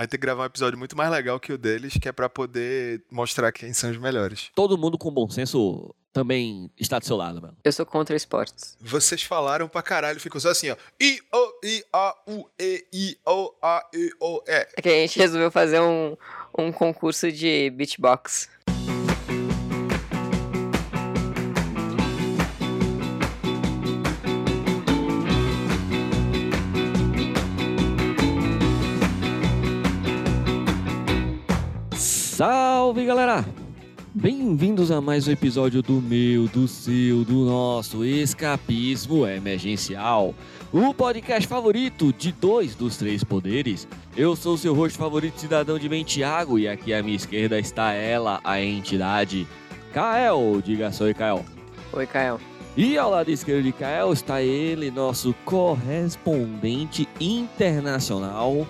Aí tem que gravar um episódio muito mais legal que o deles, que é pra poder mostrar quem são os melhores. Todo mundo com bom senso também está do seu lado, mano. Eu sou contra esportes. Vocês falaram pra caralho, ficou só assim, ó. I, O, I, A, U, E, I, O, A, E, O, E. É que a gente resolveu fazer um, um concurso de beatbox. Galera! Bem-vindos a mais um episódio do meu, do seu, do nosso Escapismo Emergencial, o podcast favorito de dois dos três poderes. Eu sou o seu host favorito, cidadão de bem, Thiago, e aqui à minha esquerda está ela, a entidade, Kael. Diga só, Kael. Oi, Caio. E ao lado esquerdo de Kael está ele, nosso correspondente internacional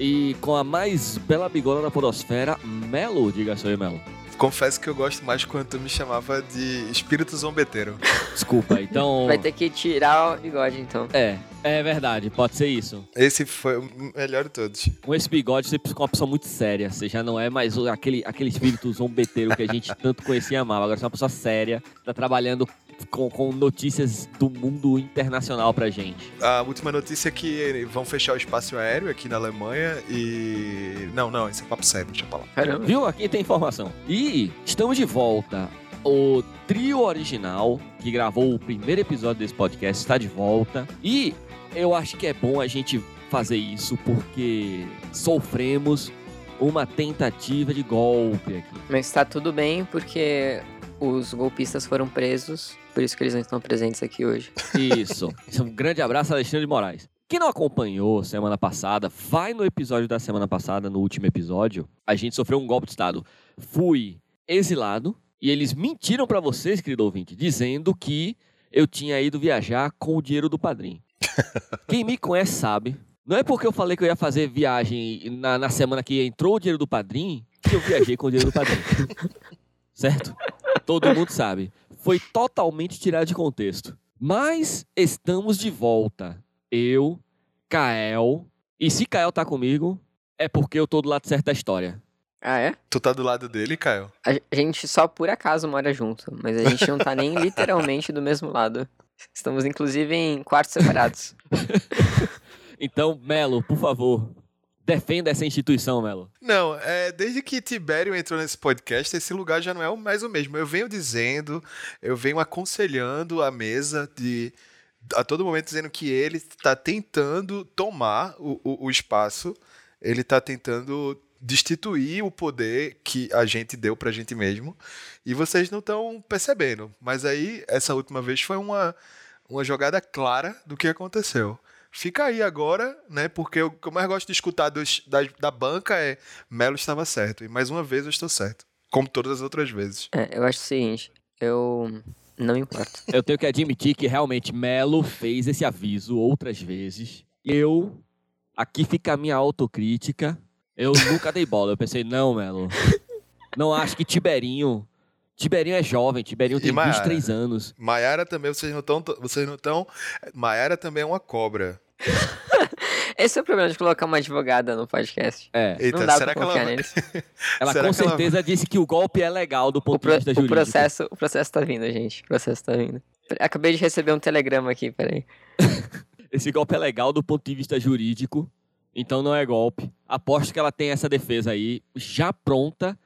e com a mais bela bigona da podosfera, Melo. Diga só aí, Melo. Confesso que eu gosto mais quando tu me chamava de espírito zombeteiro. Desculpa, então... Vai ter que tirar o bigode, então. É, é verdade, pode ser isso. Esse foi o melhor de todos. Com esse bigode, você precisa uma pessoa muito séria. Você já não é mais aquele, aquele espírito zombeteiro que a gente tanto conhecia e amava. Agora você é uma pessoa séria, tá trabalhando com, com notícias do mundo internacional pra gente. A última notícia é que vão fechar o espaço aéreo aqui na Alemanha e. Não, não, isso é papo sério, deixa eu falar. Caramba. Viu? Aqui tem informação. E estamos de volta. O trio original, que gravou o primeiro episódio desse podcast, está de volta. E eu acho que é bom a gente fazer isso porque sofremos uma tentativa de golpe aqui. Mas tá tudo bem, porque os golpistas foram presos, por isso que eles não estão presentes aqui hoje. Isso. Um grande abraço, Alexandre de Moraes. Quem não acompanhou semana passada, vai no episódio da semana passada, no último episódio. A gente sofreu um golpe de Estado. Fui exilado e eles mentiram pra vocês, querido ouvinte, dizendo que eu tinha ido viajar com o dinheiro do padrinho. Quem me conhece sabe. Não é porque eu falei que eu ia fazer viagem na, na semana que entrou o dinheiro do padrinho que eu viajei com o dinheiro do padrinho. certo? Todo mundo sabe. Foi totalmente tirado de contexto. Mas estamos de volta. Eu, Kael. E se Kael tá comigo, é porque eu tô do lado certo da história. Ah, é? Tu tá do lado dele, Caio? A a gente só por acaso mora junto, mas a gente não tá nem literalmente do mesmo lado. Estamos inclusive em quartos separados. Então, Melo, por favor, defenda essa instituição, Melo. Não, é, desde que Tibério entrou nesse podcast, esse lugar já não é mais o mesmo. Eu venho dizendo, eu venho aconselhando a mesa de a todo momento dizendo que ele está tentando tomar o, o- o espaço, ele está tentando destituir o poder que a gente deu pra gente mesmo. E vocês não estão percebendo. Mas aí, essa última vez foi uma, uma jogada clara do que aconteceu. Fica aí agora, né? Porque o que eu mais gosto de escutar dos- da, da banca é Melo estava certo. E mais uma vez eu estou certo. Como todas as outras vezes. É, eu acho o seguinte, eu não me importo. Eu tenho que admitir que realmente Melo fez esse aviso outras vezes. Eu, aqui fica a minha autocrítica. Eu nunca dei bola. Eu pensei, não, Melo. Não acho que Tiberinho. Tiberinho é jovem, Tiberinho tem Maiara? 23 anos. Maiara também, vocês não estão. Vocês não estão. Maiara também é uma cobra. Esse é o problema de colocar uma advogada no podcast. É. Eita, não dá será pra que ela confiar neles. Ela Será com que ela- certeza disse que o golpe é legal do O, ponto pro- de vista o jurídico. processo, o processo tá vindo, gente. O processo tá vindo. Acabei de receber um telegrama aqui, peraí. Esse golpe é legal do ponto de vista jurídico, então não é golpe. Aposto que ela tem essa defesa aí já pronta,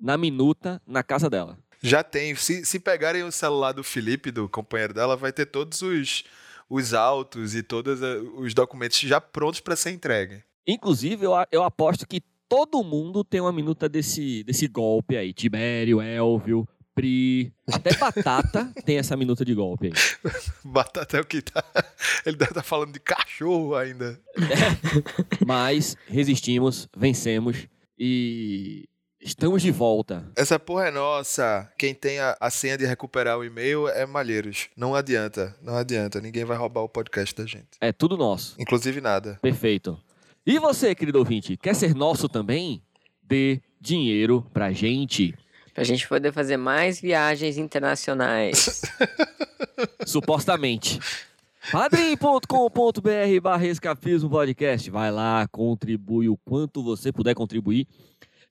na minuta, na casa dela. Já tem. Se, se pegarem o celular do Felipe, do companheiro dela, vai ter todos os, os autos e todos eh, os documentos já prontos para ser entregue. Inclusive, eu, eu aposto que todo mundo tem uma minuta desse, desse golpe aí. Tibério, Elvio, Pri, até Batata tem essa minuta de golpe aí. Batata é o que tá. Ele deve estar falando de cachorro ainda. Mas resistimos, vencemos e estamos de volta. Essa porra é nossa. Quem tem a, a senha de recuperar o e-mail é Malheiros. Não adianta, não adianta. Ninguém vai roubar o podcast da gente. É tudo nosso. Inclusive nada. Perfeito. E você, querido ouvinte, quer ser nosso também? Dê dinheiro pra gente. Pra gente poder fazer mais viagens internacionais. Supostamente. padrim.com.br barra escapismo podcast. Vai lá, contribui o quanto você puder contribuir.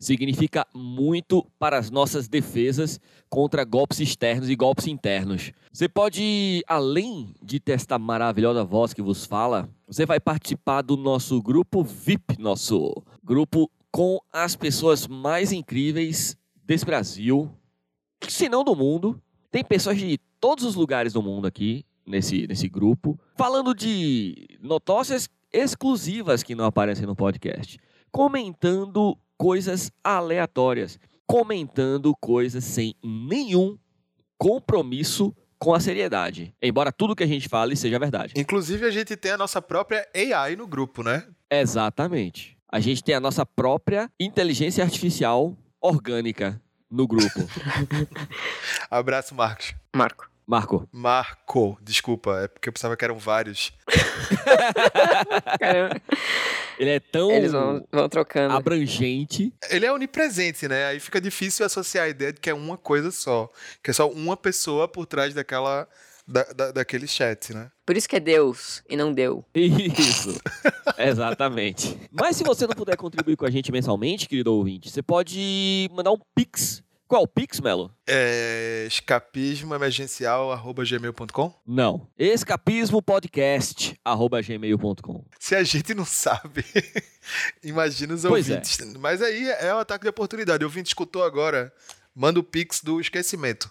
Significa muito para as nossas defesas contra golpes externos e golpes internos. Você pode, além de ter esta maravilhosa voz que vos fala, você vai participar do nosso grupo VIP, nosso grupo com as pessoas mais incríveis desse Brasil, se não do mundo. Tem pessoas de todos os lugares do mundo aqui nesse, nesse grupo, falando de notócias exclusivas que não aparecem no podcast, comentando coisas aleatórias, comentando coisas sem nenhum compromisso com a seriedade. Embora tudo que a gente fale seja verdade. Inclusive, a gente tem a nossa própria AI no grupo, né? Exatamente. A gente tem a nossa própria inteligência artificial orgânica no grupo. Abraço, Marcos. Marco. Marco. Marco, desculpa, é porque eu pensava que eram vários. Caramba. Ele é tão Eles vão, vão trocando. abrangente. Ele é onipresente, né? Aí fica difícil associar a ideia de que é uma coisa só. Que é só uma pessoa por trás daquela. Da, da- daquele chat, né? Por isso que é Deus e não deu. Isso. Exatamente. Mas se você não puder contribuir com a gente mensalmente, querido ouvinte, você pode mandar um pix. Qual é o pix, Melo? É escapismoemergencial.gmail.com Não. Escapismopodcast.gmail.com Se a gente não sabe, imagina os Pois é. ouvintes. Mas aí é um ataque de oportunidade. O ouvinte escutou agora, manda o pix do esquecimento.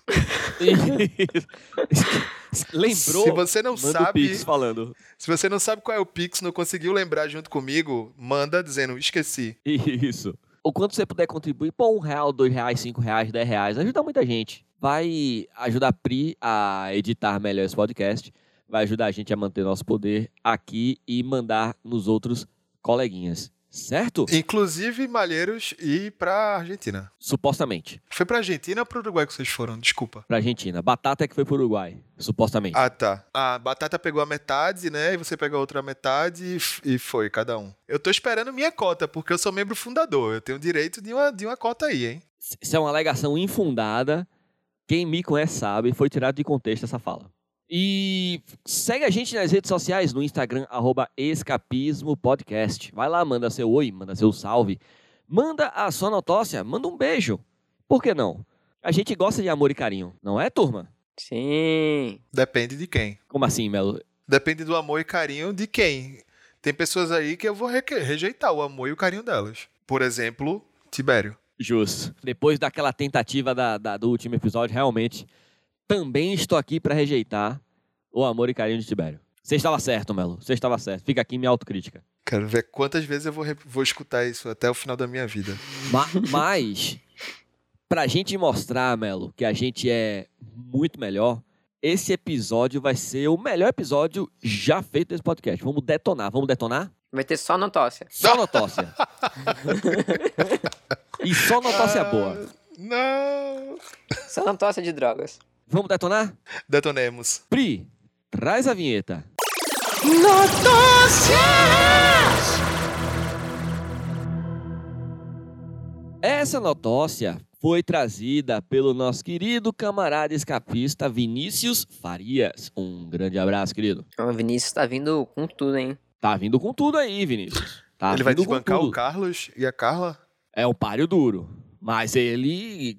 Lembrou? Se você não sabe, pix falando. se você não sabe qual é o pix, não conseguiu lembrar junto comigo, manda dizendo esqueci. Isso. O quanto você puder contribuir, pô, um real, dois reais, cinco reais, dez reais, ajuda muita gente. Vai ajudar a Pri a editar melhor esse podcast, vai ajudar a gente a manter nosso poder aqui e mandar nos outros coleguinhas, certo? Inclusive Malheiros e pra Argentina. Supostamente. Foi pra Argentina ou pro Uruguai que vocês foram? Desculpa. Pra Argentina. Batata é que foi pro Uruguai, supostamente. Ah, tá. A Batata pegou a metade, né? E você pegou a outra metade e e foi, cada um. Eu tô esperando minha cota, porque eu sou membro fundador. Eu tenho direito de uma, de uma cota aí, hein? Isso é uma alegação infundada. Quem me conhece sabe, foi tirado de contexto essa fala. E segue a gente nas redes sociais, no Instagram, arroba Escapismo Podcast. Vai lá, manda seu oi, manda seu salve. Manda a sua notócia, manda um beijo. Por que não? A gente gosta de amor e carinho, não é, turma? Sim. Depende de quem. Como assim, Melo? Depende do amor e carinho de quem. Tem pessoas aí que eu vou re- rejeitar o amor e o carinho delas. Por exemplo, Tibério. Justo. Depois daquela tentativa da, da- do último episódio, realmente, também estou aqui para rejeitar o amor e carinho de Tibério. Você estava certo, Melo. Você estava certo. Fica aqui minha autocrítica. Quero ver quantas vezes eu vou, vou escutar isso até o final da minha vida. Ma- Mas, pra gente mostrar, Melo, que a gente é muito melhor, esse episódio vai ser o melhor episódio já feito desse podcast. Vamos detonar. Vamos detonar? Vai ter só notócia. Só notócia. e só notócia boa. Não! Só notócia de drogas. Vamos detonar? Detonemos. Pri, traz a vinheta. Essa notócia foi trazida pelo nosso querido camarada escapista Vinícius Farias. Um grande abraço, querido. O Vinícius tá vindo com tudo, hein? Tá vindo com tudo aí, Vinícius. Tá Ele vai vindo com desbancar o Carlos e a Carla? É um páreo duro, mas ele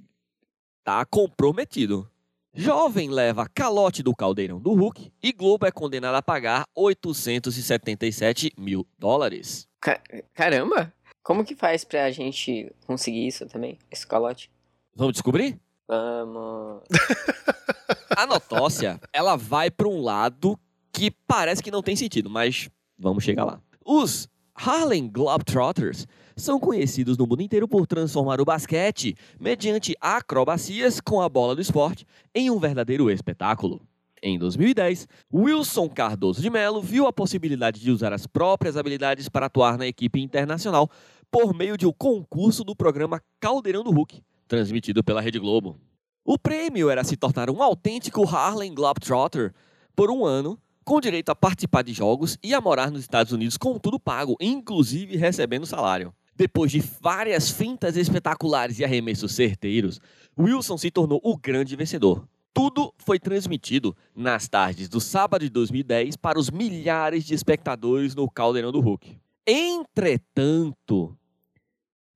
tá comprometido. Jovem leva calote do caldeirão do Hulk e Globo é condenado a pagar 877 mil dólares. Ca- Caramba! Como que faz pra gente conseguir isso também? Esse calote? Vamos descobrir? Vamos. A notócia, ela vai para um lado que parece que não tem sentido, mas vamos chegar lá. Os Harlem Globetrotters são conhecidos no mundo inteiro por transformar o basquete, mediante acrobacias com a bola do esporte, em um verdadeiro espetáculo. Em 2010, Wilson Cardoso de Mello viu a possibilidade de usar as próprias habilidades para atuar na equipe internacional por meio de um concurso do programa Caldeirão do Hulk, transmitido pela Rede Globo. O prêmio era se tornar um autêntico Harlem Globetrotter por um ano, com direito a participar de jogos e a morar nos Estados Unidos com tudo pago, inclusive recebendo salário. Depois de várias fintas espetaculares e arremessos certeiros, Wilson se tornou o grande vencedor. Tudo foi transmitido nas tardes do sábado de 2010 para os milhares de espectadores no Caldeirão do Hulk. Entretanto,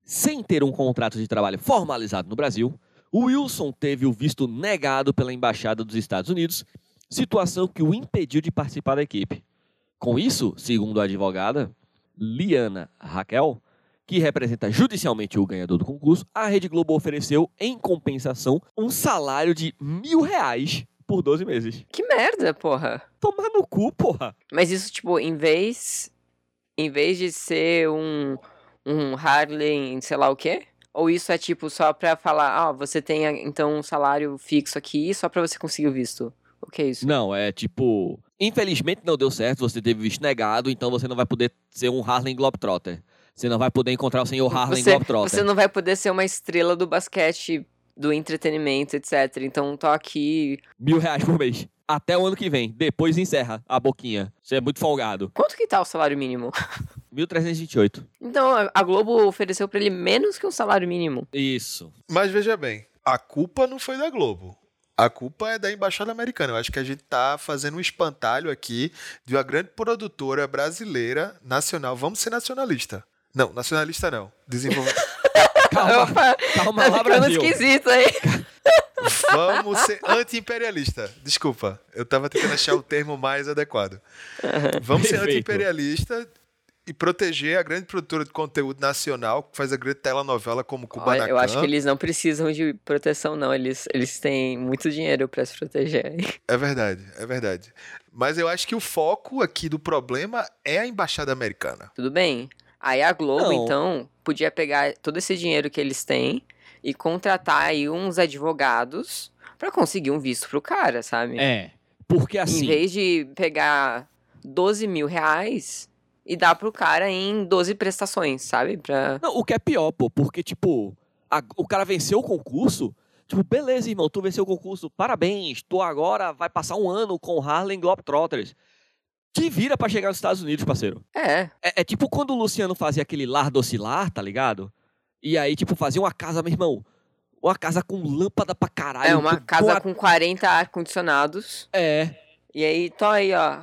sem ter um contrato de trabalho formalizado no Brasil, Wilson teve o visto negado pela Embaixada dos Estados Unidos, situação que o impediu de participar da equipe. Com isso, segundo a advogada Liana Raquel, que representa judicialmente o ganhador do concurso, a Rede Globo ofereceu, em compensação, um salário de mil reais por 12 meses. Que merda, porra. Tomar no cu, porra. Mas isso, tipo, em vez. Em vez de ser um. Um Harley, sei lá o quê? Ou isso é tipo só pra falar, ah, você tem então um salário fixo aqui só pra você conseguir o visto? O que é isso? Não, é tipo. Infelizmente não deu certo, você teve visto negado, então você não vai poder ser um Harlem Globetrotter. Você não vai poder encontrar o senhor Harlem você, Globetrotter. você não vai poder ser uma estrela do basquete, do entretenimento, etc. Então tô aqui. Mil reais por mês. Até o ano que vem. Depois encerra a boquinha. Você é muito folgado. Quanto que tá o salário mínimo? 1.328. Então a- a Globo ofereceu pra ele menos que um salário mínimo. Isso. Mas veja bem, a culpa não foi da Globo. A culpa é da Embaixada Americana. Eu acho que a gente tá fazendo um espantalho aqui de uma grande produtora brasileira nacional. Vamos ser nacionalista. Não, nacionalista não. Desenvolve... Calma, Opa, calma tá ficando Brasil. esquisito aí. Vamos ser anti-imperialista. Desculpa, eu tava tentando achar o termo mais adequado. Vamos ser Perfeito. anti-imperialista e proteger a grande produtora de conteúdo nacional que faz a grande telenovela como Olha, Kubanacan. eu acho que eles não precisam de proteção, não. Eles, eles têm muito dinheiro pra se proteger. É verdade, é verdade. Mas eu acho que o foco aqui do problema é a embaixada americana. Tudo bem. Aí a Globo, Não. então, podia pegar todo esse dinheiro que eles têm e contratar aí uns advogados pra conseguir um visto pro cara, sabe? É. Porque Em assim. vez de pegar 12 mil reais e dar pro cara em 12 prestações, sabe? Pra... Não, o que é pior, pô, porque, tipo, a- o cara venceu o concurso. Tipo, beleza, irmão, tu venceu o concurso, parabéns, tu agora vai passar um ano com Harlem Globetrotters. Te vira pra chegar nos Estados Unidos, parceiro. É, É, é tipo quando o Luciano fazia aquele lar docilar, tá ligado? E aí, tipo, fazia uma casa, meu irmão, uma casa com lâmpada pra caralho. é uma com- casa com a- com 40 ar-condicionados. É, E aí, tô aí, ó,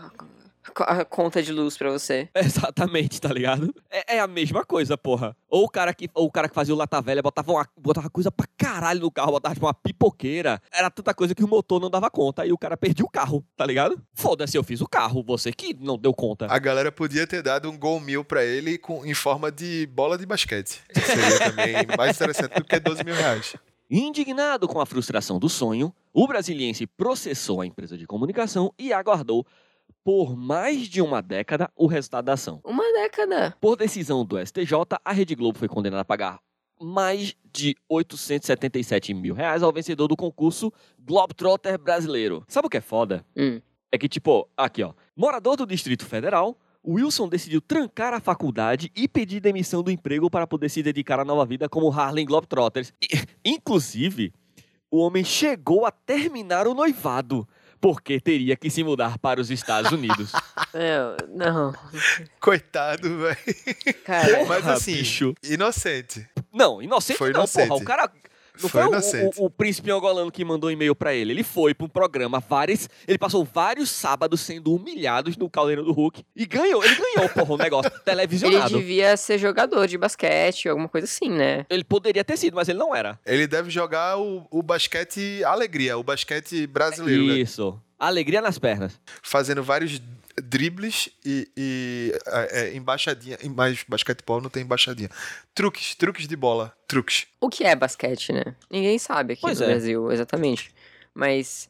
a conta de luz pra você. exatamente, tá ligado? É, é a mesma coisa, porra. Ou o cara que, ou o cara que fazia o lata velha botava, uma, botava coisa pra caralho no carro, botava tipo uma pipoqueira. Era tanta coisa que o motor não dava conta. Aí o cara perdia o carro, tá ligado? Foda-se, eu fiz o carro, você que não deu conta. A galera podia ter dado um gol mil pra ele com, em forma de bola de basquete. Seria também mais interessante do que 12 mil reais. Indignado com a frustração do sonho, o brasiliense processou a empresa de comunicação e aguardou por mais de uma década o resultado da ação. Uma década. Por decisão do STJ, a Rede Globo foi condenada a pagar mais de 877 mil reais ao vencedor do concurso Globetrotter brasileiro. Sabe o que é foda? Hum. É que, tipo, aqui ó, morador do Distrito Federal, Wilson decidiu trancar a faculdade e pedir demissão do emprego para poder se dedicar à nova vida como Harlem Globetrotters. E, inclusive, o homem chegou a terminar o noivado, porque teria que se mudar para os Estados Unidos. Meu, não. Coitado, velho. Cara, Mas assim, bicho. inocente. Não, inocente Foi não, inocente. porra. O cara. Não Foi foi, o- o, o príncipe angolano que mandou e-mail pra ele. Ele foi pra um programa, vários. Ele passou vários sábados sendo humilhado no caldeirão do Hulk. E ganhou, ele ganhou, porra, o negócio ele televisionado. Ele, devia ser jogador de basquete, alguma coisa assim, né? poderia ter sido, mas ele não era. Ele deve jogar o, o basquete alegria, o basquete brasileiro, né? Alegria nas pernas. fazendo vários dribles e, e é, embaixadinha. Mas basquetebol não tem embaixadinha. Truques, truques de bola. Truques. O que é basquete, né? Ninguém sabe aqui Pois no é. Brasil, exatamente. Mas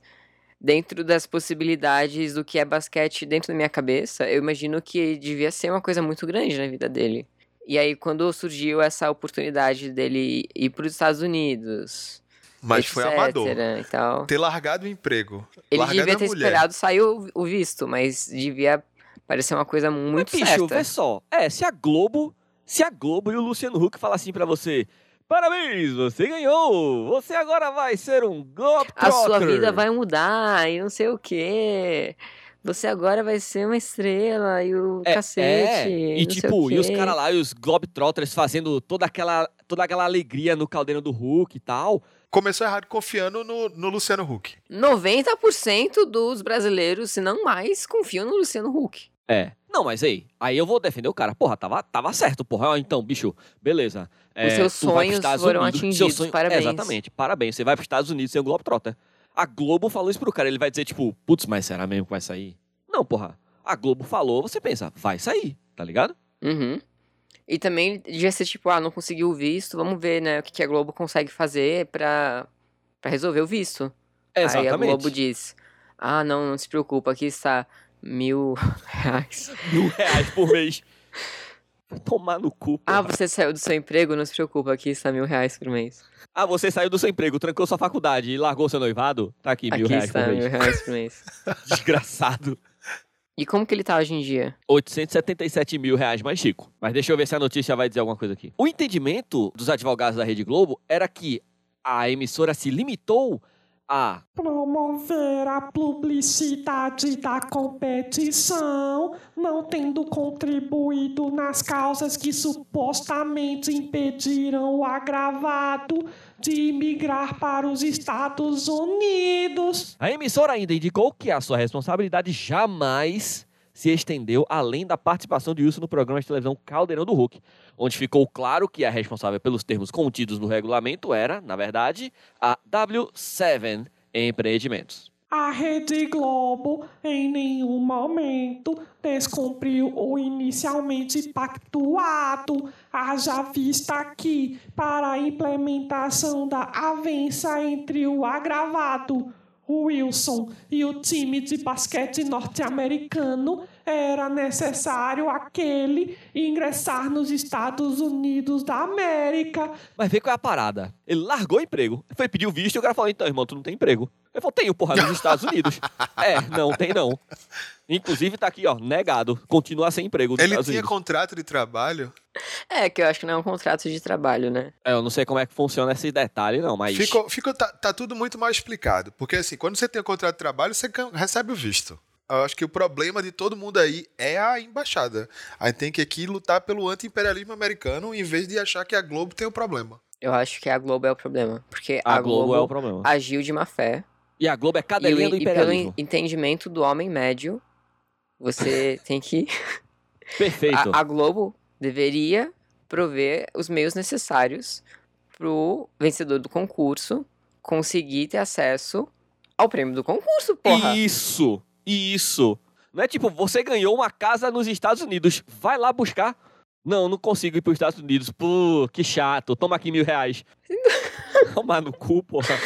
dentro das possibilidades do que é basquete dentro da minha cabeça, eu imagino que devia ser uma coisa muito grande na vida dele. E aí, quando surgiu essa oportunidade dele ir para os Estados Unidos, Mas foi amador. E tal, Ter largado o emprego. ele largado devia a ter mulher. esperado sair o, o visto, mas devia parecer uma coisa muito mas, bicho, certa. vê só. É, se a Globo. Se a Globo e o Luciano Huck falar assim pra você. Parabéns, você ganhou! Você agora vai ser um Globetrotter! A sua vida vai mudar e não sei o quê. Você agora vai ser uma estrela e o É, cacete. é, e não sei tipo, e os caras lá, e os Globetrotters fazendo toda aquela toda aquela alegria no caldeirão do Hulk e tal. Começou errado confiando no, no Luciano Huck. 90% dos brasileiros, se não mais, confiam no Luciano Huck. É. Não, mas aí, aí eu vou defender o cara. Porra, tava, tava certo, porra. Ó, Então, bicho, beleza. É, seus vai pros sonhos foram Unidos, atingidos, seu parabéns. Exatamente, parabéns. Você vai pros Estados Unidos sem o Globetrotter. A Globo falou isso pro cara, ele vai dizer, tipo, putz, mas será mesmo que vai sair? Não, porra. A Globo falou, você pensa, vai sair, tá ligado? Uhum. E também devia ser tipo, ah, não conseguiu o visto, vamos ver, né, o que, que a Globo consegue fazer pra, pra resolver o visto. Aí a Exatamente. Globo diz, ah, não, não se preocupa, aqui está mil reais. Mil reais por mês. Tomar no cu, porra. Ah, você saiu do seu emprego, não se preocupa, aqui está mil reais por mês. Ah, você saiu do seu emprego, trancou sua faculdade e largou seu noivado? Tá aqui, mil aqui reais está por mil mês. reais por mês. Desgraçado. E como que ele tá hoje em dia? 877 mil reais mais chico. Mas deixa eu ver se a notícia vai dizer alguma coisa aqui. O entendimento dos advogados da Rede Globo era que a emissora se limitou a Promover a publicidade da competição, não tendo contribuído nas causas que supostamente impediram o agravado de migrar para os Estados Unidos. A emissora ainda indicou que a sua responsabilidade jamais se estendeu além da participação de Wilson no programa de televisão Caldeirão do Hulk, onde ficou claro que a responsável pelos termos contidos no regulamento era, na verdade, a W7 Empreendimentos. A Rede Globo em nenhum momento descumpriu o inicialmente pactuado, haja vista que, para a implementação da avença entre o agravado Wilson e o time de basquete norte-americano, era necessário aquele ingressar nos Estados Unidos da América. Mas vê qual é a parada. Ele largou o emprego, foi pedir o visto e o cara falou, então, irmão, tu não tem emprego. Ele falou, tenho, porra, nos Estados Unidos. é, não, tem não. Inclusive tá aqui, ó, negado. Continua sem emprego Ele Estados tinha Unidos. contrato de trabalho. É, que eu acho que não é um contrato de trabalho, né? É, eu não sei como é que funciona esse detalhe, não, mas... Ficou, ficou, tá, tá tudo muito mal explicado. Porque assim, quando você tem um contrato de trabalho, você recebe o visto. Eu acho que o problema de todo mundo aí é a embaixada. A gente tem que aqui lutar pelo anti-imperialismo americano em vez de achar que a Globo tem o problema. Eu acho que a Globo é o problema. Porque A, a, Globo, Globo, é o problema. agiu de má fé. E a Globo é E, o- cadelinha do e pelo imperialismo. en- entendimento do homem médio, você tem que. Perfeito. A, a Globo deveria prover os meios necessários pro vencedor do concurso conseguir ter acesso ao prêmio do concurso, porra. Isso, isso. Não é tipo, você ganhou uma casa nos Estados Unidos, vai lá buscar. Não, não consigo ir para os Estados Unidos. Pô, que chato. Toma aqui mil reais. Tomar no cu, porra.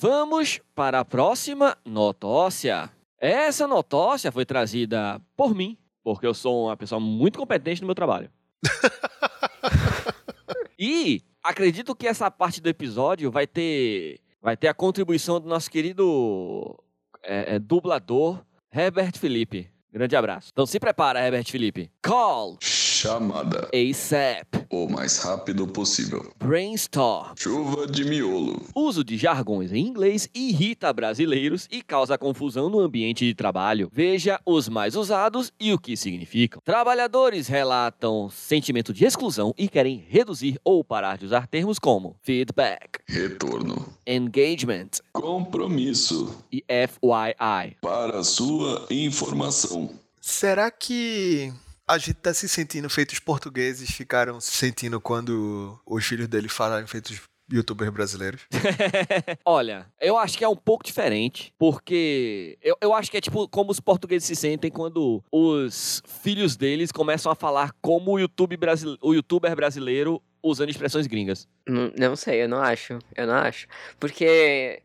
Vamos para a próxima notócia. Essa notócia foi trazida por mim, porque eu sou uma pessoa muito competente no meu trabalho. e acredito que essa parte do episódio vai ter, vai ter a contribuição do nosso querido é, é, dublador Herbert Felipe. Grande abraço. Então se prepara, Herbert Felipe. Call Chamada. ASAP. O mais rápido possível. Brainstorm. Chuva de miolo. Uso de jargões em inglês irrita brasileiros e causa confusão no ambiente de trabalho. Veja os mais usados e o que significam. Trabalhadores relatam sentimento de exclusão e querem reduzir ou parar de usar termos como feedback, Retorno. engagement Compromisso. e FYI. Para sua informação. Será que a gente tá se sentindo feitos portugueses ficaram se sentindo quando os filhos dele falaram feitos youtubers brasileiros? Olha, eu acho que é um pouco diferente, porque eu, eu acho que é tipo como os portugueses se sentem quando os filhos deles começam a falar como o, YouTube brasile- o youtuber brasileiro usando expressões gringas. Não, não sei, eu não acho. Eu não acho. Porque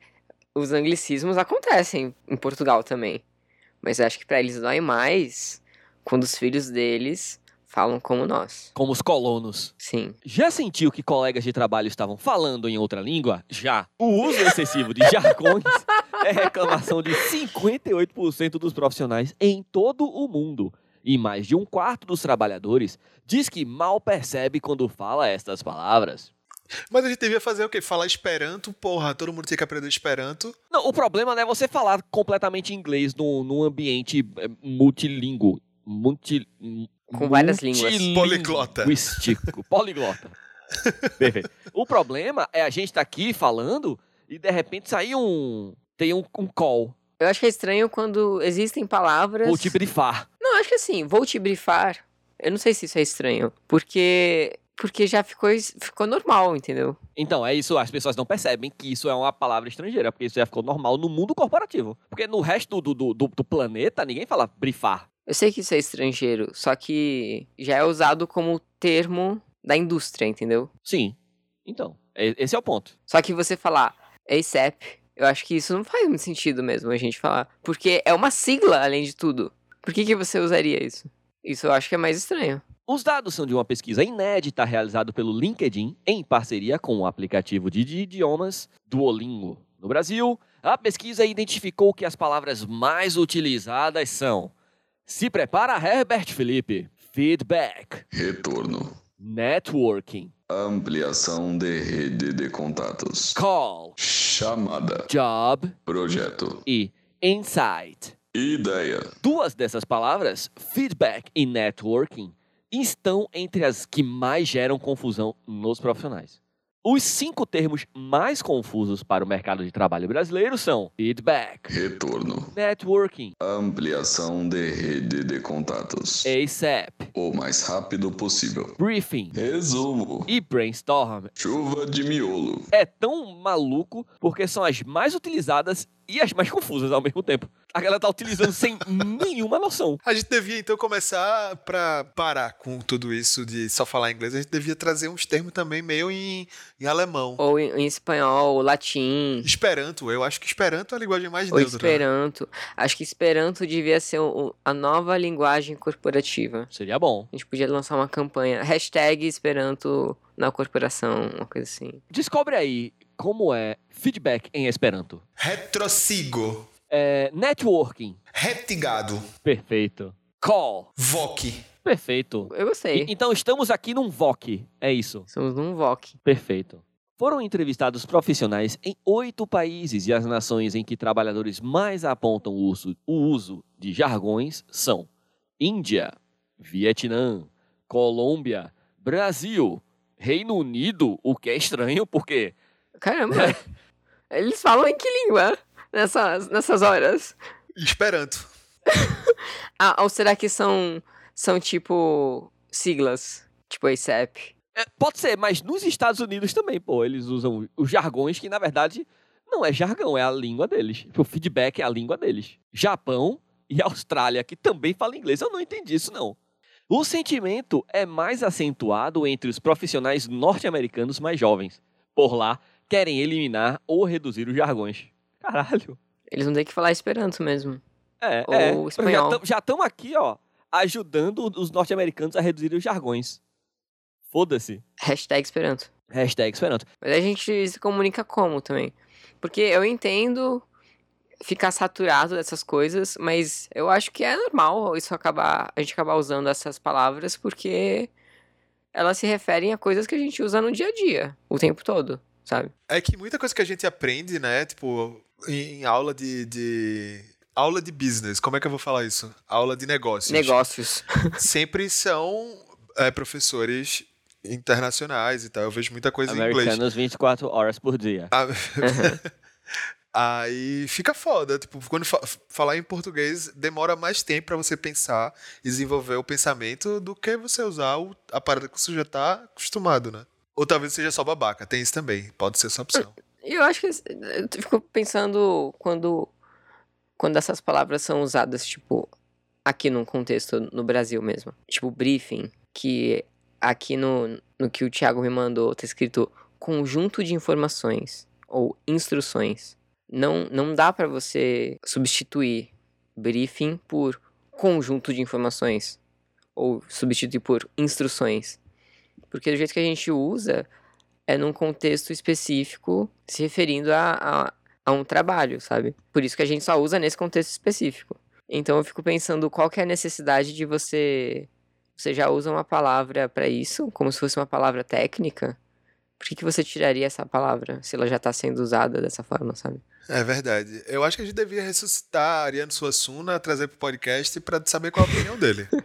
os anglicismos acontecem em Portugal também. Mas eu acho que pra eles dói mais quando os filhos deles falam como nós. Como os colonos. Sim. Já sentiu que colegas de trabalho estavam falando em outra língua? Já. O uso excessivo de jargões é reclamação de 58% dos profissionais em todo o mundo. E mais de um quarto dos trabalhadores diz que mal percebe quando fala estas palavras. Mas a gente devia fazer o quê? Falar Esperanto? Porra, todo mundo tinha que aprender Esperanto. Não, o problema não é você falar completamente inglês num, num ambiente é, multilíngue. Multi, Com várias línguas. Poliglota. Linguístico. Poliglota. Perfeito. O problema é a gente tá aqui falando e de repente sair um. Tem um, um call. Eu acho que é estranho quando existem palavras. Vou te brifar. Não, acho que assim, vou te brifar. Eu não sei se isso é estranho. Porque. Porque já ficou, ficou normal, entendeu? Então, é isso. As pessoas não percebem que isso é uma palavra estrangeira, porque isso já ficou normal no mundo corporativo. Porque no resto do, do, do, do planeta, ninguém fala brifar. Eu sei que isso é estrangeiro, só que já é usado como termo da indústria, entendeu? Sim. Então, é- esse é o ponto. Só que você falar ASAP, eu acho que isso não faz muito sentido mesmo a gente falar. Porque é uma sigla, além de tudo. Por que, que você usaria isso? Isso eu acho que é mais estranho. Os dados são de uma pesquisa inédita realizada pelo LinkedIn em parceria com o aplicativo de de idiomas Duolingo. No Brasil, a pesquisa identificou que as palavras mais utilizadas são: se prepara Herbert Felipe, feedback, Retorno. networking, Ampliação de rede de contatos. call, Chamada. job Projeto. e insight. Ideia. Duas dessas palavras, feedback e networking, estão entre as que mais geram confusão nos profissionais. Os cinco termos mais confusos para o mercado de trabalho brasileiro são feedback, Retorno. networking, Ampliação de rede de contatos. ASAP, O mais rápido possível. briefing Resumo. e brainstorm. Chuva de miolo. É tão maluco porque são as mais utilizadas e as mais confusas ao mesmo tempo. A galera tá utilizando sem nenhuma noção. A gente devia então começar pra parar com tudo isso de só falar inglês. A gente devia trazer uns termos também meio em, em alemão. Ou em, em espanhol, ou latim, Esperanto, eu acho que Esperanto é a linguagem mais neutra. né? esperanto. Acho que esperanto devia ser o- a nova linguagem corporativa. Seria bom. A gente podia lançar uma campanha. Hashtag esperanto na corporação, uma coisa assim. Descobre aí como é feedback em Esperanto. Retrosigo, É, networking. retigado, Perfeito. Call. voc. Perfeito. Eu gostei. E- então estamos aqui num VOC. É isso. Somos num VOC. Perfeito. Foram entrevistados profissionais em oito países e as nações em que trabalhadores mais apontam o uso, o uso de jargões são Índia, Vietnã, Colômbia, Brasil, Reino Unido, o que é estranho porque Caramba. Eles falam em que língua nessas, nessas horas? Esperanto. Ah, ou será que são, são tipo siglas? Tipo ASAP? É, pode ser, mas nos Estados Unidos também, pô, eles usam os jargões que, na verdade, não é jargão, é a língua deles. O feedback é a língua deles. Japão e Austrália, que também falam inglês. Eu não entendi isso, não. O sentimento é mais acentuado entre os profissionais norte-americanos mais jovens. Por lá, querem eliminar ou reduzir os jargões. Caralho. Eles vão ter que falar esperanto mesmo. É, Ou é. espanhol. Já estamos aqui, ó, ajudando os norte-americanos a reduzir os jargões. Foda-se. Hashtag esperanto. Hashtag Esperanto. Mas a gente se comunica como também? Porque eu entendo ficar saturado dessas coisas, mas eu acho que é normal isso acabar, a gente acabar usando essas palavras porque elas se referem a coisas que a gente usa no dia a dia, o tempo todo, sabe? É que muita coisa que a gente aprende, né? Tipo, em, em aula de, de. Aula de business, como é que eu vou falar isso? Aula de negócios. Negócios. Sempre são é, professores internacionais e tal. Eu vejo muita coisa em inglês. Americanos 24 horas por dia. Ah, Aí fica foda, tipo, quando fa falar em português demora mais tempo pra você pensar e desenvolver o pensamento do que você usar o, a parada que você já tá acostumado, né? Ou talvez seja só babaca, tem isso também, pode ser essa opção. Eu acho que eu fico pensando quando quando essas palavras são usadas, tipo, aqui num contexto no Brasil mesmo. Tipo, briefing, que aqui no, no que o Thiago me mandou tá escrito conjunto de informações ou instruções. Não, não dá pra você substituir briefing por conjunto de informações ou substituir por instruções. Porque do jeito que a gente usa, é num contexto específico se referindo a, a, a um trabalho, sabe? Por isso que a gente só usa nesse contexto específico. Então eu fico pensando qual que é a necessidade de você. Você já usa uma palavra para isso, como se fosse uma palavra técnica. Por que, que você tiraria essa palavra se ela já tá sendo usada dessa forma, sabe? É verdade. Eu acho que a gente devia ressuscitar Ariano Suassuna, trazer pro podcast pra saber qual a opinião dele.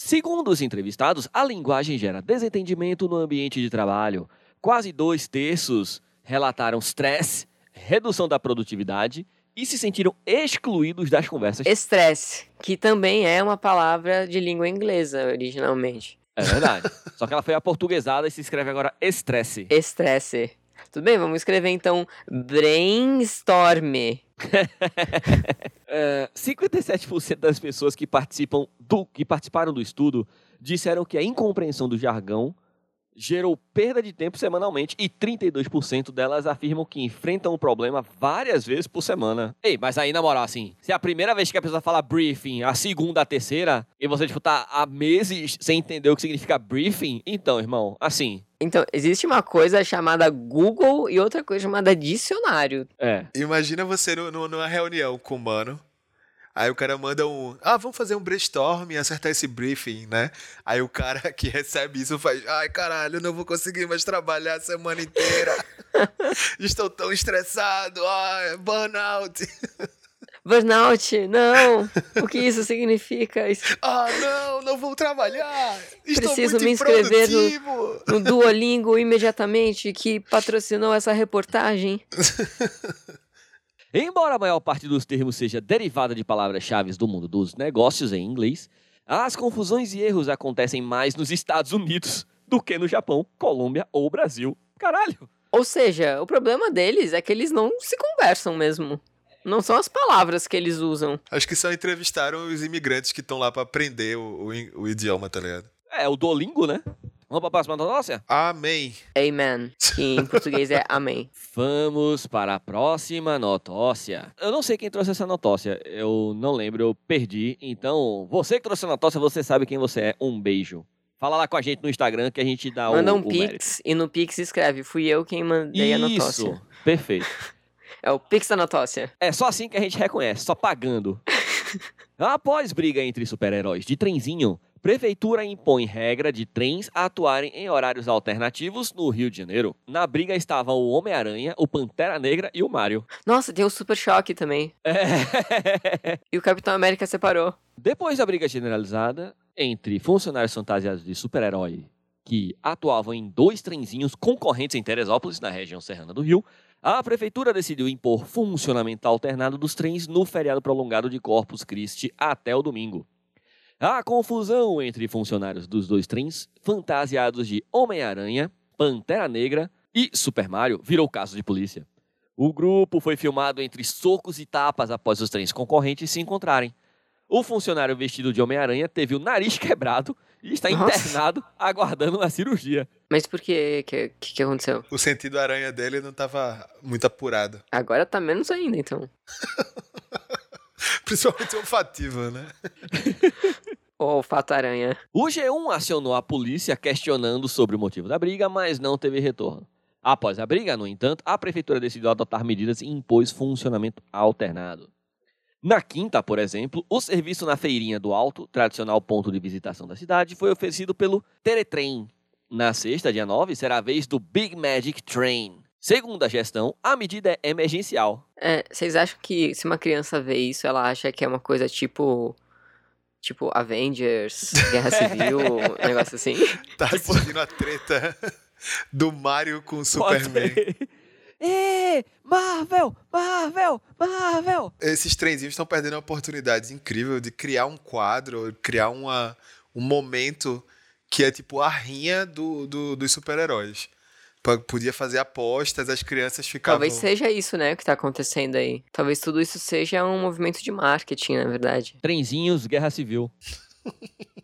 Segundo os entrevistados, a linguagem gera desentendimento no ambiente de trabalho. Quase dois terços relataram stress, redução da produtividade e se sentiram excluídos das conversas. Estresse, que também é uma palavra de língua inglesa originalmente. É verdade. Só que ela foi aportuguesada e se escreve agora estresse. Estresse. Tudo bem, vamos escrever então brainstorm. É, 57% das pessoas que participam do que participaram do estudo disseram que a incompreensão do jargão gerou perda de tempo semanalmente e 32% delas afirmam que enfrentam o problema várias vezes por semana. Ei, mas aí na moral assim, se é a primeira vez que a pessoa fala briefing, a segunda, a terceira, e você tipo tá há meses sem entender o que significa briefing, então, irmão, assim, Então, existe uma coisa chamada Google e outra coisa chamada dicionário. é, Imagina você no- no- numa reunião com o mano. Aí o cara manda um. Ah, vamos fazer um brainstorm e acertar esse briefing, né? Aí o cara que recebe isso faz. Ai, caralho, não vou conseguir mais trabalhar a semana inteira. Estou tão estressado. Ai, burnout. Burnout, não! O que isso significa? Isso- Ah, não, não vou trabalhar. Estou Preciso me inscrever no-. No Duolingo imediatamente que patrocinou essa reportagem. Embora a maior parte dos termos seja derivada de palavras-chave do mundo dos negócios em inglês, as confusões e erros acontecem mais nos Estados Unidos do que no Japão, Colômbia ou Brasil. Caralho! Ou seja, o problema deles é que eles não se conversam mesmo. Não são as palavras que eles usam. Acho que só entrevistaram os imigrantes que estão lá pra aprender o, o o idioma, tá ligado? É o Duolingo, né? Vamos pra próxima notícia? Amém. Amen, que em português é amém. Vamos para a próxima notócia. Eu não sei quem trouxe essa notócia, eu não lembro, eu perdi. Então, você que trouxe a notócia, você sabe quem você é. Um beijo. Fala lá com a gente no Instagram que a gente dá Manda o, um o mérito. pix e no pix escreve. Fui eu quem mandei a Isso, notócia. perfeito. É o pix da notócia. É só assim que a gente reconhece, só pagando. Após briga entre super-heróis de trenzinho, prefeitura impõe regra de trens atuarem em horários alternativos no Rio de Janeiro. Na briga estavam o Homem-Aranha, o Pantera Negra e o Mario. Nossa, o Super Choque também. É. E o Capitão América separou. Depois da briga generalizada entre funcionários fantasiados de super-herói que atuavam em dois trenzinhos concorrentes em Teresópolis, na região serrana do Rio, a prefeitura decidiu impor funcionamento alternado dos trens no feriado prolongado de Corpus Christi até o domingo. A confusão entre funcionários dos dois trens, fantasiados de Homem-Aranha, Pantera Negra e Super Mario, virou caso de polícia. O grupo foi filmado entre socos e tapas após os trens concorrentes se encontrarem. O funcionário vestido de Homem-Aranha teve o nariz quebrado e está Nossa. internado aguardando uma cirurgia. Mas por que que, que que aconteceu? O sentido aranha dele não tava muito apurado. Agora tá menos ainda, então. Principalmente olfativa, né? Ou Fato Aranha. O G1 acionou a polícia questionando sobre o motivo da briga, mas não teve retorno. Após a briga, no entanto, a prefeitura decidiu adotar medidas e impôs funcionamento alternado. Na quinta, por exemplo, o serviço na Feirinha do Alto, tradicional ponto de visitação da cidade, foi oferecido pelo Teletrem. Na sexta, dia 9, será a vez do Big Magic Train. Segundo a gestão, a medida é emergencial. É, vocês acham que se uma criança vê isso, ela acha que é uma coisa tipo. Tipo Avengers, Guerra Civil, um negócio assim? Tá assistindo a treta do Mario com o Superman. Ê, Marvel, Marvel, Marvel. Esses trenzinhos estão perdendo a oportunidade incrível de criar um quadro, criar uma, um momento que é tipo a rinha do, do- dos super-heróis. Podia fazer apostas, as crianças ficavam. Talvez seja isso, né, o que tá acontecendo aí. Talvez tudo isso seja um movimento de marketing, na verdade. Trenzinhos, Guerra Civil.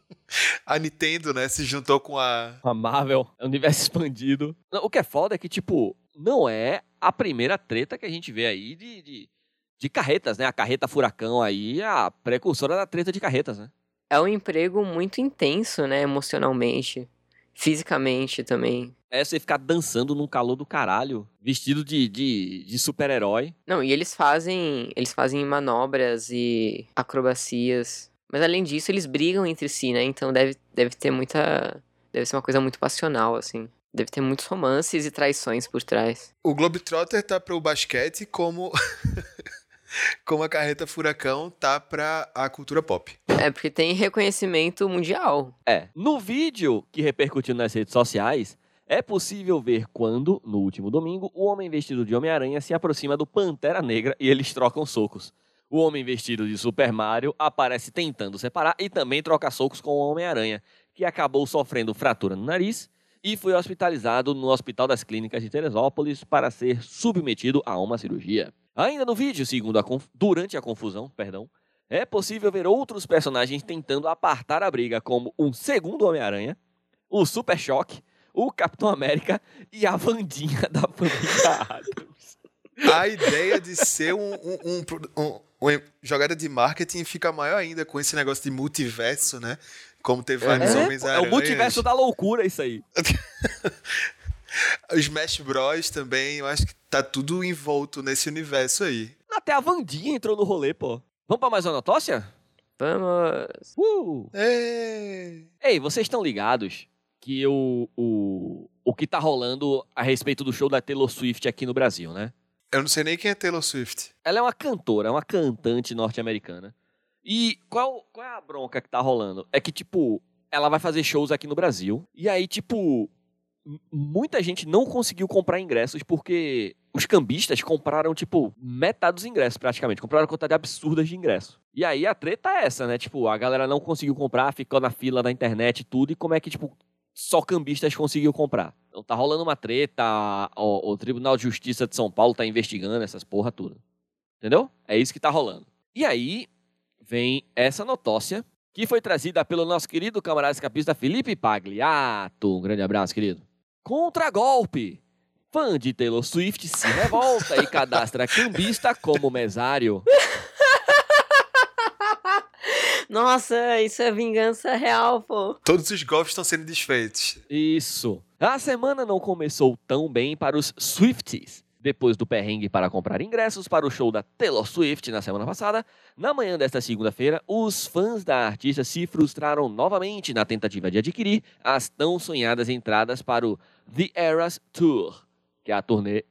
A Nintendo, né, se juntou com a. A Marvel, universo expandido. Não, O que é foda é que, tipo, não é a primeira treta que a gente vê aí de, de, de carretas, né? A carreta furacão aí a precursora da treta de carretas, né? É um emprego muito intenso, né, emocionalmente. Fisicamente também. É você ficar dançando num calor do caralho, vestido de, de, de super-herói. Não, e eles fazem. Eles fazem manobras e acrobacias. Mas além disso, eles brigam entre si, né? Então deve, deve ter muita. Deve ser uma coisa muito passional, assim. Deve ter muitos romances e traições por trás. O Globetrotter tá pro basquete como. como a carreta furacão tá pra a cultura pop. É porque tem reconhecimento mundial. É. No vídeo que repercutiu nas redes sociais, é possível ver quando, no último domingo, o homem vestido de Homem-Aranha se aproxima do Pantera Negra e eles trocam socos. O homem vestido de Super Mario aparece tentando separar e também troca socos com o Homem-Aranha, que acabou sofrendo fratura no nariz e foi hospitalizado no Hospital das Clínicas de Teresópolis para ser submetido a uma cirurgia. Ainda no vídeo, segundo a durante a confusão, perdão, é possível ver outros personagens tentando apartar a briga, como um segundo Homem-Aranha, o Super Choque, o Capitão América e a Wandinha da família Adams. A ideia de ser um, um- um um- uma jogada de marketing fica maior ainda com esse negócio de multiverso, né? Como teve vários É, homens é o multiverso da loucura isso aí. Os Smash Bros também, eu acho que tá tudo envolto nesse universo aí. Até a Wandinha entrou no rolê, pô. Vamos pra mais uma notócia? Vamos. Uh! Ei. Ei, vocês estão ligados que o, o, o que tá rolando a respeito do show da Taylor Swift aqui no Brasil, né? Eu não sei nem quem é Taylor Swift. Ela é uma cantora, é uma cantante norte-americana. E qual, qual é a bronca que tá rolando? É que, tipo, ela vai fazer shows aqui no Brasil. E aí, tipo, muita gente não conseguiu comprar ingressos porque os cambistas compraram, tipo, metade dos ingressos praticamente. Compraram quantidade absurda de ingressos. E aí a treta é essa, né? Tipo, a galera não conseguiu comprar, ficou na fila da internet e tudo. E como é que, tipo, só cambistas conseguiu comprar? Então tá rolando uma treta, o, o Tribunal de Justiça de São Paulo tá investigando essas porra tudo. Entendeu? É isso que tá rolando. E aí vem essa notócia que foi trazida pelo nosso querido camarada escapista Felipe Pagliato. Um grande abraço, querido. Contra-golpe! Fã de Taylor Swift se revolta e cadastra cambista como mesário. Nossa, isso é vingança real, pô. Todos os golpes estão sendo desfeitos. Isso. A semana não começou tão bem para os Swifties. Depois do perrengue para comprar ingressos para o show da Taylor Swift na semana passada, na manhã desta segunda-feira, os fãs da artista se frustraram novamente na tentativa de adquirir as tão sonhadas entradas para o The Eras Tour, que é a turnê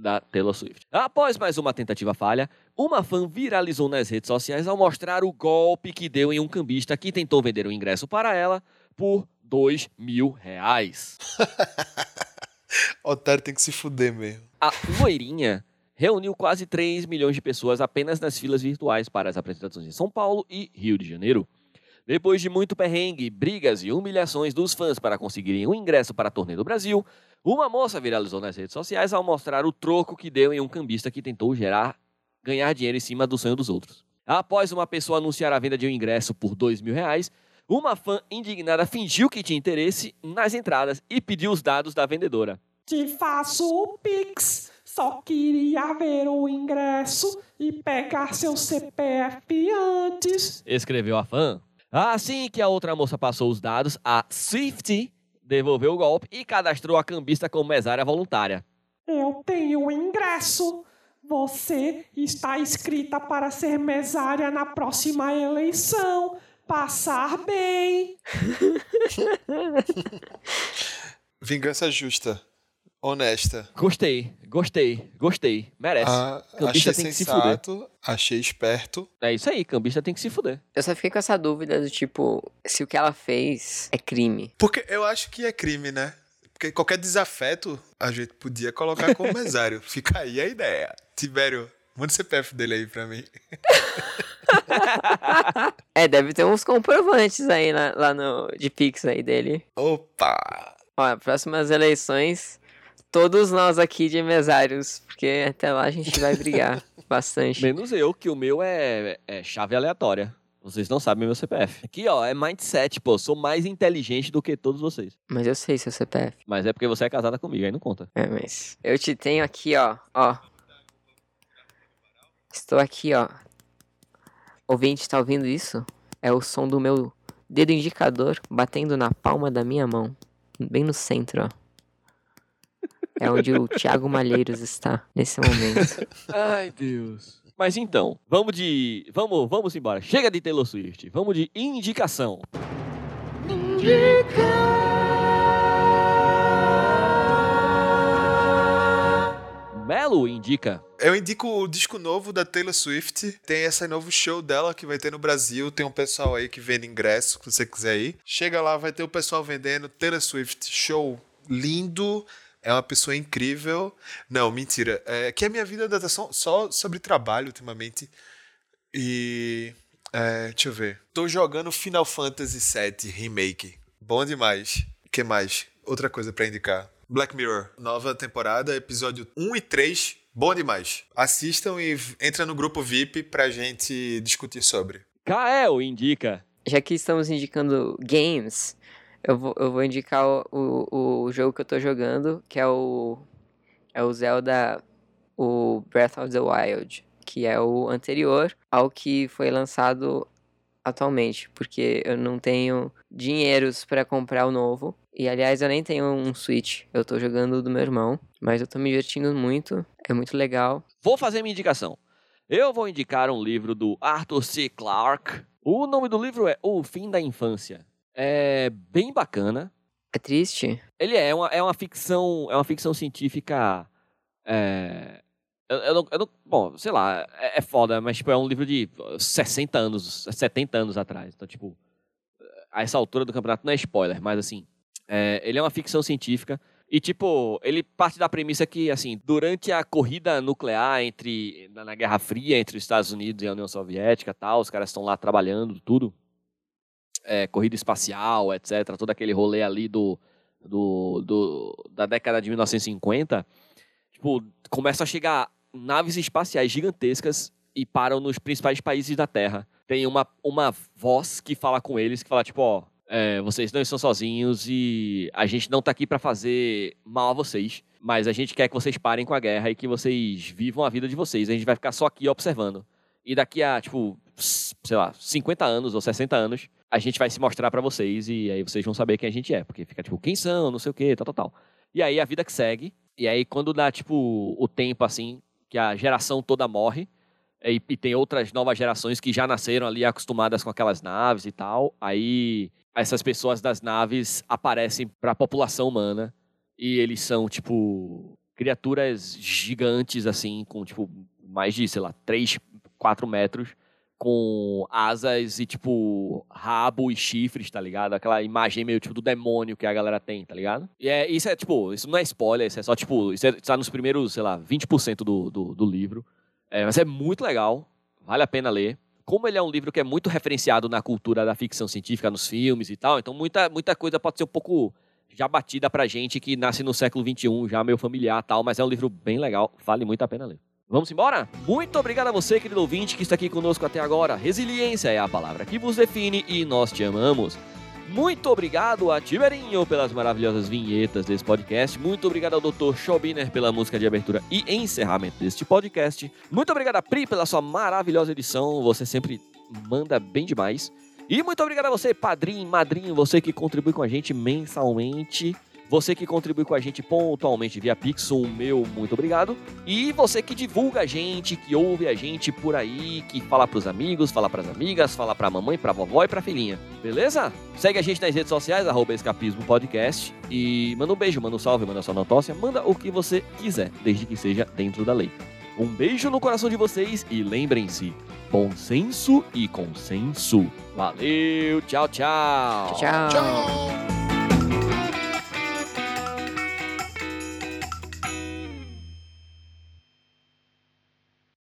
da Taylor Swift. Após mais uma tentativa falha, uma fã viralizou nas redes sociais ao mostrar o golpe que deu em um cambista que tentou vender o ingresso para ela por dois mil reais. Otário tem que se fuder mesmo. A loirinha reuniu quase 3 milhões de pessoas apenas nas filas virtuais para as apresentações em São Paulo e Rio de Janeiro. Depois de muito perrengue, brigas e humilhações dos fãs para conseguirem o ingresso para a turnê do Brasil, uma moça viralizou nas redes sociais ao mostrar o troco que deu em um cambista que tentou gerar ganhar dinheiro em cima do sonho dos outros. Após uma pessoa anunciar a venda de um ingresso por dois mil reais, uma fã indignada fingiu que tinha interesse nas entradas e pediu os dados da vendedora. Te faço o Pix. Só queria ver o ingresso e pegar seu CPF antes. escreveu a fã. Assim que a outra moça passou os dados, a Swift devolveu o golpe e cadastrou a cambista como mesária voluntária. Eu tenho ingresso. Você está inscrita para ser mesária na próxima eleição. Passar bem. Vingança justa. Honesta. Gostei, gostei, gostei. Merece. Ah, Cambista achei tem que se sensato, achei esperto. É isso aí, cambista tem que se fuder. Eu só fiquei com essa dúvida do tipo, se o que ela fez é crime. Porque eu acho que é crime, né? Porque qualquer desafeto a gente podia colocar como mesário. Fica aí a ideia. Tibério, manda o CPF dele aí pra mim. É, deve ter uns comprovantes aí na- lá no de Pix aí dele. Opa! Ó, próximas eleições, todos nós aqui de mesários, porque até lá a gente vai brigar bastante. Menos eu, que o meu é, é chave aleatória. Vocês não sabem meu CPF. Aqui, ó, é mindset, pô. Sou mais inteligente do que todos vocês. Mas eu sei seu CPF. Mas é porque você é casada comigo, aí não conta. É, mas eu te tenho aqui, ó, ó. Estou aqui, ó. Ouvinte, tá ouvindo isso? É o som do meu dedo indicador batendo na palma da minha mão. Bem no centro, ó. É onde o Thiago Malheiros está nesse momento. Ai, Deus. Mas então, vamos de. Vamos, vamos embora. Chega de Taylor Swift. Vamos de indicação. Melo indica. Eu indico o disco novo da Taylor Swift. Tem esse novo show dela que vai ter no Brasil. Tem um pessoal aí que vende ingresso, se você quiser ir. Chega lá, vai ter o pessoal vendendo Taylor Swift. Show lindo. É uma pessoa incrível. Não, mentira. É que a minha vida tá só, só sobre trabalho ultimamente. E. É, deixa eu ver. Tô jogando Final Fantasy VII Remake. Bom demais. que mais? Outra coisa pra indicar. Black Mirror, nova temporada, episódio 1 e 3. Bom demais. Assistam e entra no grupo VIP pra gente discutir sobre. Kael indica. Já que estamos indicando games, eu vou, eu vou indicar o, o, o jogo que eu tô jogando, que é o, é o Zelda, o Breath of the Wild, que é o anterior ao que foi lançado atualmente, porque eu não tenho dinheiros para comprar o novo. E aliás, eu nem tenho um Switch, eu tô jogando do meu irmão, mas eu tô me divertindo muito, é muito legal. Vou fazer minha indicação. Eu vou indicar um livro do Arthur C. Clarke. O nome do livro é O Fim da Infância. É bem bacana. É triste? Ele é uma, é uma ficção, é uma ficção científica. É, eu, eu, não, eu não- bom, sei lá, é, é foda, mas tipo, é um livro de 60 anos, 70 anos atrás. Então, tipo, a essa altura do campeonato não é spoiler, mas assim, é, ele é uma ficção científica. E, tipo, ele parte da premissa que, assim, durante a corrida nuclear entre na, na Guerra Fria entre os Estados Unidos e a União Soviética, tal, os caras estão lá trabalhando, tudo, é, corrida espacial, etc, todo aquele rolê ali do, do, do da década de 1950, tipo, começam a chegar naves espaciais gigantescas e param nos principais países da Terra. Tem uma, uma voz que fala com eles, que fala, tipo, ó, é, vocês não estão sozinhos e a gente não tá aqui para fazer mal a vocês, mas a gente quer que vocês parem com a guerra e que vocês vivam a vida de vocês. A gente vai ficar só aqui observando. E daqui a, tipo, sei lá, 50 anos ou 60 anos, a gente vai se mostrar para vocês e aí vocês vão saber quem a gente é. Porque fica, tipo, quem são, não sei o quê, tal, tal, tal. E aí a vida que segue. E aí quando dá, tipo, o tempo, assim, que a geração toda morre, e, e tem outras novas gerações que já nasceram ali acostumadas com aquelas naves e tal, aí essas pessoas das naves aparecem para a população humana e eles são, tipo, criaturas gigantes, assim, com, tipo, mais de, sei lá, 3, 4 metros, com asas e, tipo, rabo e chifres, tá ligado? Aquela imagem meio, tipo, do demônio que a galera tem, tá ligado? E é, isso é, tipo, isso não é spoiler, isso é só, tipo, isso é, tá nos primeiros, sei lá, 20% do, do, do livro. É, mas é muito legal, vale a pena ler. Como ele é um livro que é muito referenciado na cultura da ficção científica, nos filmes e tal, então muita, muita coisa pode ser um pouco já batida pra gente que nasce no século XXI, já meio familiar tal, mas é um livro bem legal, vale muito a pena ler. Vamos embora? Muito obrigado a você, querido ouvinte, que está aqui conosco até agora. Resiliência é a palavra que vos define e nós te amamos. Muito obrigado a Tiberinho pelas maravilhosas vinhetas desse podcast. Muito obrigado ao Dr. Schobiner pela música de abertura e encerramento deste podcast. Muito obrigado a Pri pela sua maravilhosa edição. Você sempre manda bem demais. E muito obrigado a você, padrinho, madrinho, você que contribui com a gente mensalmente. Você que contribui com a gente pontualmente via Pix, um meu muito obrigado. E você que divulga a gente, que ouve a gente por aí, que fala pros amigos, fala pras amigas, fala pra mamãe, pra vovó e pra filhinha. Beleza? Segue a gente nas redes sociais, arroba Escapismo Podcast. E manda um beijo, manda um salve, manda sua notócia, manda o que você quiser, desde que seja dentro da lei. Um beijo no coração de vocês e lembrem-se, bom senso e consenso. Valeu, tchau, tchau. Tchau. Tchau!